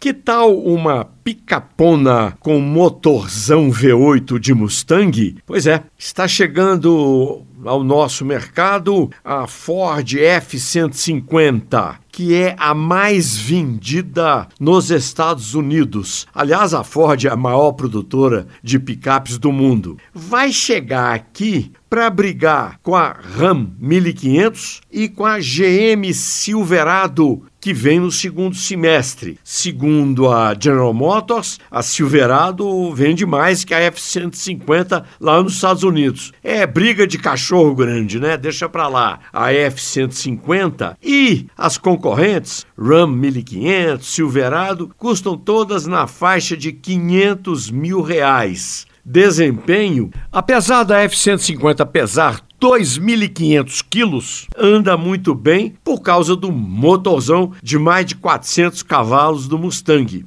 Que tal uma picapona com motorzão V8 de Mustang? Pois é, está chegando ao nosso mercado a Ford F-150, que é a mais vendida nos Estados Unidos. Aliás, a Ford é a maior produtora de picapes do mundo. Vai chegar aqui para brigar com a Ram 1500 e com a GM Silverado que vem no segundo semestre. Segundo a General Motors, a Silverado vende mais que a F-150 lá nos Estados Unidos. É briga de cachorro grande, né? Deixa para lá. A F-150 e as concorrentes, Ram 1500, Silverado, custam todas na faixa de 500 mil reais desempenho, apesar da F-150 pesar 2.500 quilos, anda muito bem por causa do motorzão de mais de 400 cavalos do Mustang.